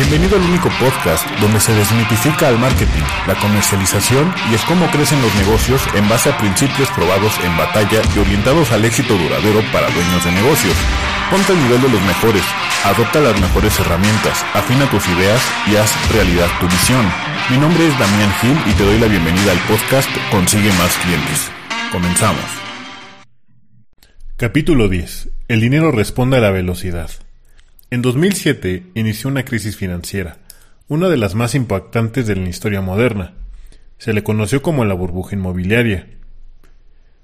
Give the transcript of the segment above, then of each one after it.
Bienvenido al único podcast donde se desmitifica el marketing, la comercialización y es cómo crecen los negocios en base a principios probados en batalla y orientados al éxito duradero para dueños de negocios. Ponte al nivel de los mejores, adopta las mejores herramientas, afina tus ideas y haz realidad tu visión. Mi nombre es Damián Gil y te doy la bienvenida al podcast Consigue más clientes. Comenzamos. Capítulo 10. El dinero responde a la velocidad. En 2007 inició una crisis financiera, una de las más impactantes de la historia moderna. Se le conoció como la burbuja inmobiliaria.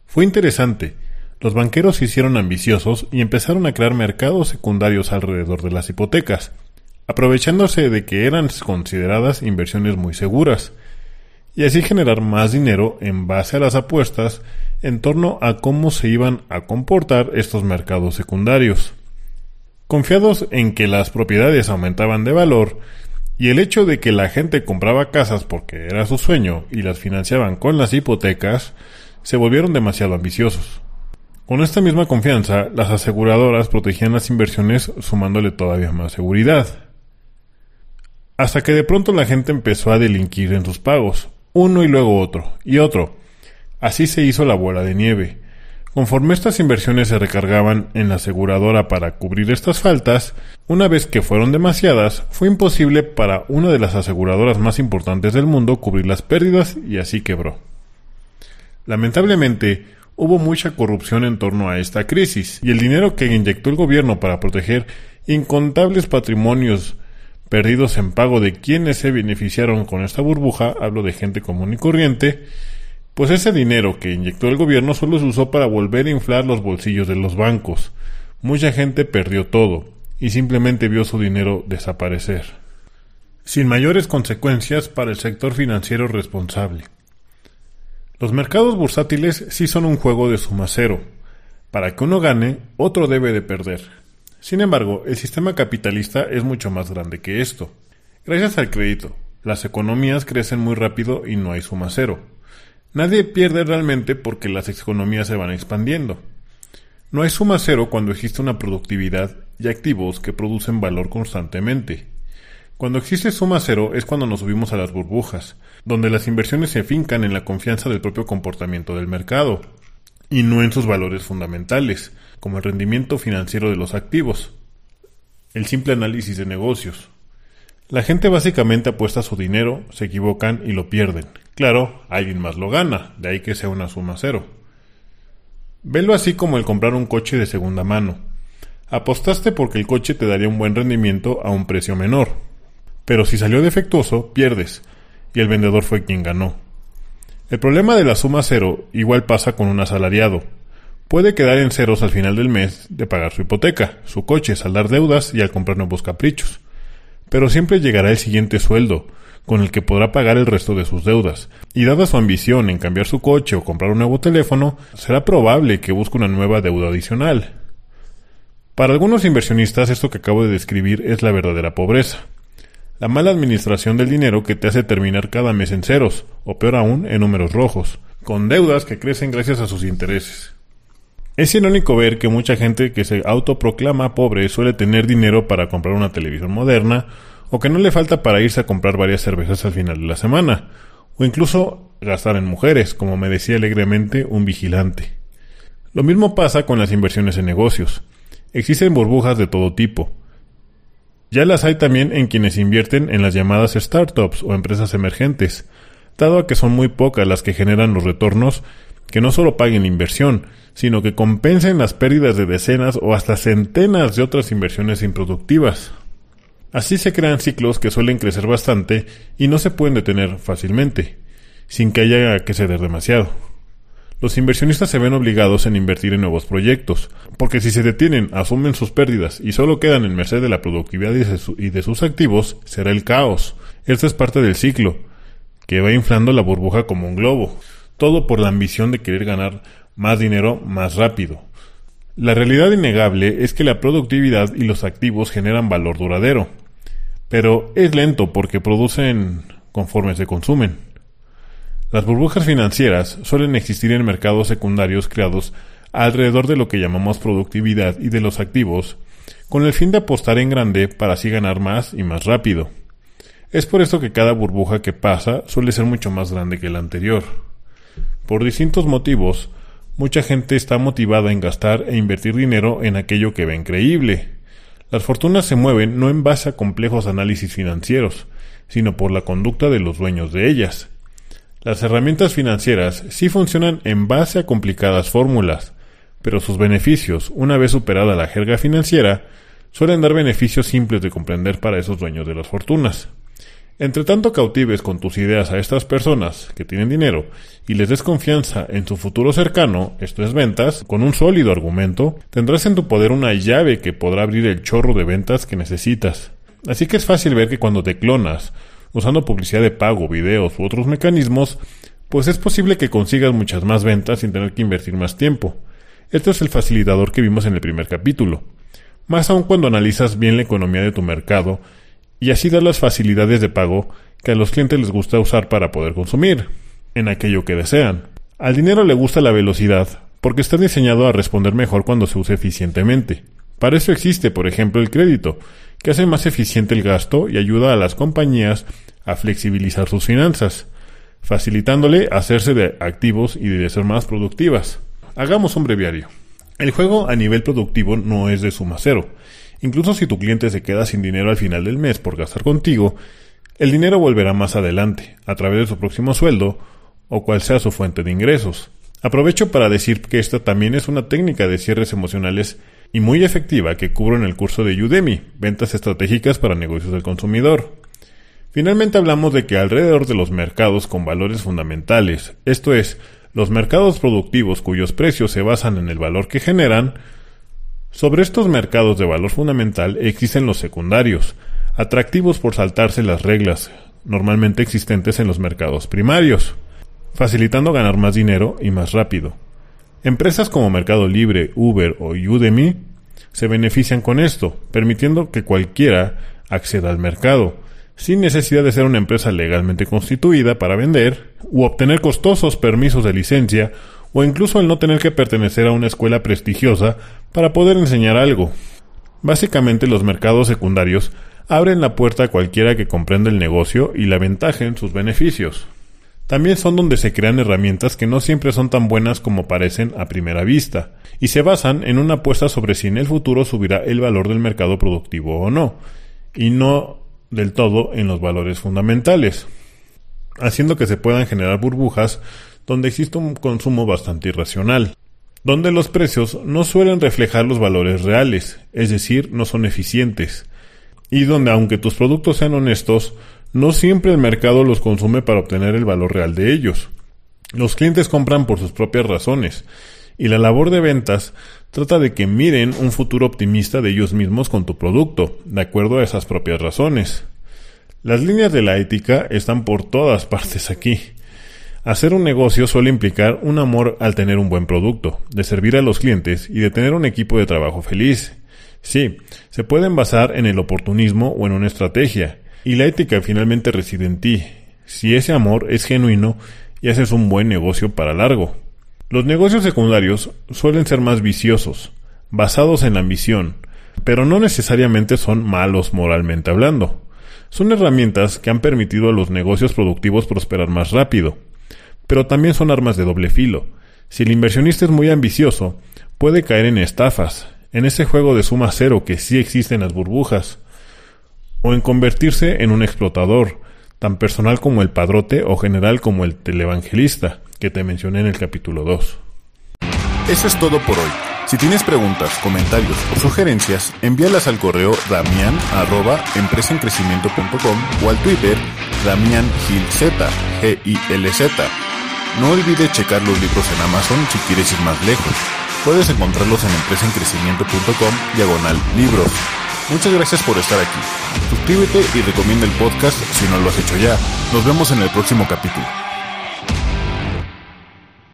Fue interesante. Los banqueros se hicieron ambiciosos y empezaron a crear mercados secundarios alrededor de las hipotecas, aprovechándose de que eran consideradas inversiones muy seguras, y así generar más dinero en base a las apuestas en torno a cómo se iban a comportar estos mercados secundarios. Confiados en que las propiedades aumentaban de valor y el hecho de que la gente compraba casas porque era su sueño y las financiaban con las hipotecas, se volvieron demasiado ambiciosos. Con esta misma confianza, las aseguradoras protegían las inversiones sumándole todavía más seguridad. Hasta que de pronto la gente empezó a delinquir en sus pagos, uno y luego otro, y otro. Así se hizo la bola de nieve, Conforme estas inversiones se recargaban en la aseguradora para cubrir estas faltas, una vez que fueron demasiadas, fue imposible para una de las aseguradoras más importantes del mundo cubrir las pérdidas y así quebró. Lamentablemente, hubo mucha corrupción en torno a esta crisis y el dinero que inyectó el gobierno para proteger incontables patrimonios perdidos en pago de quienes se beneficiaron con esta burbuja, hablo de gente común y corriente, pues ese dinero que inyectó el gobierno solo se usó para volver a inflar los bolsillos de los bancos. Mucha gente perdió todo y simplemente vio su dinero desaparecer. Sin mayores consecuencias para el sector financiero responsable. Los mercados bursátiles sí son un juego de suma cero. Para que uno gane, otro debe de perder. Sin embargo, el sistema capitalista es mucho más grande que esto. Gracias al crédito, las economías crecen muy rápido y no hay suma cero. Nadie pierde realmente porque las economías se van expandiendo. No hay suma cero cuando existe una productividad y activos que producen valor constantemente. Cuando existe suma cero es cuando nos subimos a las burbujas, donde las inversiones se fincan en la confianza del propio comportamiento del mercado, y no en sus valores fundamentales, como el rendimiento financiero de los activos. El simple análisis de negocios. La gente básicamente apuesta su dinero, se equivocan y lo pierden. Claro, alguien más lo gana, de ahí que sea una suma cero. Velo así como el comprar un coche de segunda mano. Apostaste porque el coche te daría un buen rendimiento a un precio menor. Pero si salió defectuoso, pierdes, y el vendedor fue quien ganó. El problema de la suma cero igual pasa con un asalariado. Puede quedar en ceros al final del mes de pagar su hipoteca, su coche, saldar deudas y al comprar nuevos caprichos. Pero siempre llegará el siguiente sueldo, con el que podrá pagar el resto de sus deudas. Y dada su ambición en cambiar su coche o comprar un nuevo teléfono, será probable que busque una nueva deuda adicional. Para algunos inversionistas esto que acabo de describir es la verdadera pobreza. La mala administración del dinero que te hace terminar cada mes en ceros, o peor aún, en números rojos, con deudas que crecen gracias a sus intereses. Es irónico ver que mucha gente que se autoproclama pobre suele tener dinero para comprar una televisión moderna o que no le falta para irse a comprar varias cervezas al final de la semana, o incluso gastar en mujeres, como me decía alegremente un vigilante. Lo mismo pasa con las inversiones en negocios. Existen burbujas de todo tipo. Ya las hay también en quienes invierten en las llamadas startups o empresas emergentes, dado a que son muy pocas las que generan los retornos que no solo paguen la inversión, sino que compensen las pérdidas de decenas o hasta centenas de otras inversiones improductivas. Así se crean ciclos que suelen crecer bastante y no se pueden detener fácilmente, sin que haya que ceder demasiado. Los inversionistas se ven obligados en invertir en nuevos proyectos, porque si se detienen, asumen sus pérdidas y solo quedan en merced de la productividad y de sus activos, será el caos. Esto es parte del ciclo, que va inflando la burbuja como un globo, todo por la ambición de querer ganar más dinero más rápido. La realidad innegable es que la productividad y los activos generan valor duradero, pero es lento porque producen conforme se consumen. Las burbujas financieras suelen existir en mercados secundarios creados alrededor de lo que llamamos productividad y de los activos con el fin de apostar en grande para así ganar más y más rápido. Es por esto que cada burbuja que pasa suele ser mucho más grande que la anterior. Por distintos motivos, mucha gente está motivada en gastar e invertir dinero en aquello que ve increíble. Las fortunas se mueven no en base a complejos análisis financieros, sino por la conducta de los dueños de ellas. Las herramientas financieras sí funcionan en base a complicadas fórmulas, pero sus beneficios, una vez superada la jerga financiera, suelen dar beneficios simples de comprender para esos dueños de las fortunas. Entre tanto cautives con tus ideas a estas personas que tienen dinero y les des confianza en su futuro cercano, esto es ventas, con un sólido argumento, tendrás en tu poder una llave que podrá abrir el chorro de ventas que necesitas. Así que es fácil ver que cuando te clonas, usando publicidad de pago, videos u otros mecanismos, pues es posible que consigas muchas más ventas sin tener que invertir más tiempo. Este es el facilitador que vimos en el primer capítulo. Más aún cuando analizas bien la economía de tu mercado y así dar las facilidades de pago que a los clientes les gusta usar para poder consumir en aquello que desean. Al dinero le gusta la velocidad porque está diseñado a responder mejor cuando se use eficientemente. Para eso existe, por ejemplo, el crédito, que hace más eficiente el gasto y ayuda a las compañías a flexibilizar sus finanzas, facilitándole hacerse de activos y de ser más productivas. Hagamos un breviario. El juego a nivel productivo no es de suma cero. Incluso si tu cliente se queda sin dinero al final del mes por gastar contigo, el dinero volverá más adelante, a través de su próximo sueldo o cual sea su fuente de ingresos. Aprovecho para decir que esta también es una técnica de cierres emocionales y muy efectiva que cubro en el curso de Udemy, Ventas Estratégicas para Negocios del Consumidor. Finalmente hablamos de que alrededor de los mercados con valores fundamentales, esto es, los mercados productivos cuyos precios se basan en el valor que generan, sobre estos mercados de valor fundamental existen los secundarios, atractivos por saltarse las reglas normalmente existentes en los mercados primarios, facilitando ganar más dinero y más rápido. Empresas como Mercado Libre, Uber o Udemy se benefician con esto, permitiendo que cualquiera acceda al mercado, sin necesidad de ser una empresa legalmente constituida para vender, u obtener costosos permisos de licencia o incluso el no tener que pertenecer a una escuela prestigiosa para poder enseñar algo. Básicamente los mercados secundarios abren la puerta a cualquiera que comprenda el negocio y la ventaja en sus beneficios. También son donde se crean herramientas que no siempre son tan buenas como parecen a primera vista, y se basan en una apuesta sobre si en el futuro subirá el valor del mercado productivo o no, y no del todo en los valores fundamentales, haciendo que se puedan generar burbujas donde existe un consumo bastante irracional, donde los precios no suelen reflejar los valores reales, es decir, no son eficientes, y donde aunque tus productos sean honestos, no siempre el mercado los consume para obtener el valor real de ellos. Los clientes compran por sus propias razones, y la labor de ventas trata de que miren un futuro optimista de ellos mismos con tu producto, de acuerdo a esas propias razones. Las líneas de la ética están por todas partes aquí. Hacer un negocio suele implicar un amor al tener un buen producto, de servir a los clientes y de tener un equipo de trabajo feliz. Sí, se pueden basar en el oportunismo o en una estrategia, y la ética finalmente reside en ti, si ese amor es genuino y haces un buen negocio para largo. Los negocios secundarios suelen ser más viciosos, basados en la ambición, pero no necesariamente son malos moralmente hablando. Son herramientas que han permitido a los negocios productivos prosperar más rápido, pero también son armas de doble filo. Si el inversionista es muy ambicioso, puede caer en estafas, en ese juego de suma cero que sí existe en las burbujas, o en convertirse en un explotador, tan personal como el padrote o general como el televangelista, que te mencioné en el capítulo 2. Eso es todo por hoy. Si tienes preguntas, comentarios o sugerencias, envíalas al correo damian arroba o al Twitter damiangilz, G-I-L-Z. No olvides checar los libros en Amazon si quieres ir más lejos. Puedes encontrarlos en empresaencrecimiento.com diagonal libros. Muchas gracias por estar aquí. Suscríbete y recomienda el podcast si no lo has hecho ya. Nos vemos en el próximo capítulo.